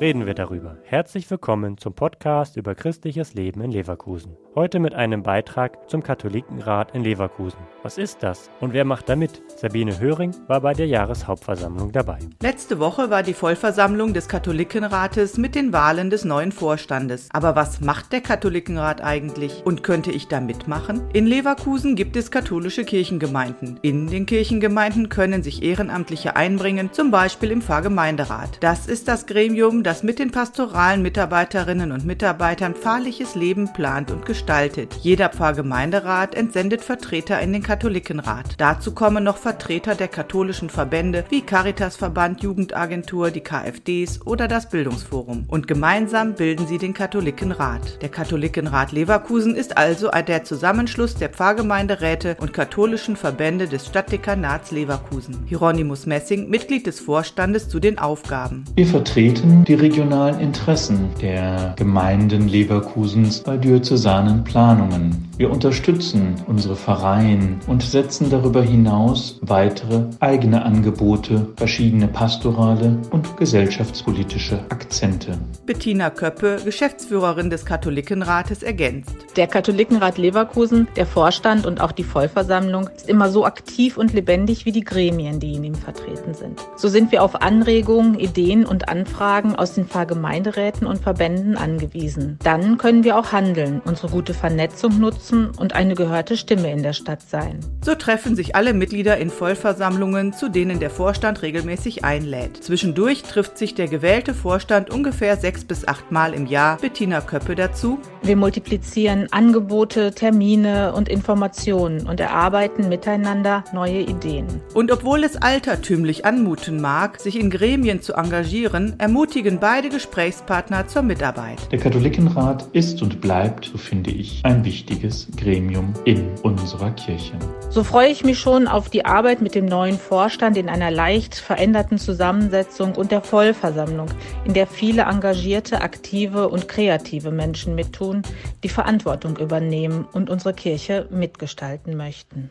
reden wir darüber. Herzlich willkommen zum Podcast über christliches Leben in Leverkusen. Heute mit einem Beitrag zum Katholikenrat in Leverkusen. Was ist das und wer macht da mit? Sabine Höring war bei der Jahreshauptversammlung dabei. Letzte Woche war die Vollversammlung des Katholikenrates mit den Wahlen des neuen Vorstandes. Aber was macht der Katholikenrat eigentlich und könnte ich da mitmachen? In Leverkusen gibt es katholische Kirchengemeinden. In den Kirchengemeinden können sich Ehrenamtliche einbringen, zum Beispiel im Pfarrgemeinderat. Das ist das Gremium, das mit den pastoralen Mitarbeiterinnen und Mitarbeitern pfarrliches Leben plant und gestaltet gestaltet. Jeder Pfarrgemeinderat entsendet Vertreter in den Katholikenrat. Dazu kommen noch Vertreter der katholischen Verbände wie Caritasverband, Jugendagentur, die KfDs oder das Bildungsforum. Und gemeinsam bilden sie den Katholikenrat. Der Katholikenrat Leverkusen ist also der Zusammenschluss der Pfarrgemeinderäte und katholischen Verbände des Stadtdekanats Leverkusen. Hieronymus Messing, Mitglied des Vorstandes zu den Aufgaben. Wir vertreten die regionalen Interessen der Gemeinden Leverkusens bei Diözesanen Planungen. Wir unterstützen unsere Pfarreien und setzen darüber hinaus weitere eigene Angebote, verschiedene pastorale und gesellschaftspolitische Akzente. Bettina Köppe, Geschäftsführerin des Katholikenrates, ergänzt. Der Katholikenrat Leverkusen, der Vorstand und auch die Vollversammlung ist immer so aktiv und lebendig wie die Gremien, die in ihm vertreten sind. So sind wir auf Anregungen, Ideen und Anfragen aus den Pfarrgemeinderäten und Verbänden angewiesen. Dann können wir auch handeln, unsere gute Vernetzung nutzen und eine gehörte Stimme in der Stadt sein. So treffen sich alle Mitglieder in Vollversammlungen, zu denen der Vorstand regelmäßig einlädt. Zwischendurch trifft sich der gewählte Vorstand ungefähr sechs bis acht Mal im Jahr. Bettina Köppe dazu. Wir multiplizieren Angebote, Termine und Informationen und erarbeiten miteinander neue Ideen. Und obwohl es altertümlich anmuten mag, sich in Gremien zu engagieren, ermutigen beide Gesprächspartner zur Mitarbeit. Der Katholikenrat ist und bleibt, so finde ich, ein wichtiges Gremium in unserer Kirche. So freue ich mich schon auf die Arbeit mit dem neuen Vorstand in einer leicht veränderten Zusammensetzung und der Vollversammlung, in der viele engagierte, aktive und kreative Menschen mittun, die Verantwortung übernehmen und unsere Kirche mitgestalten möchten.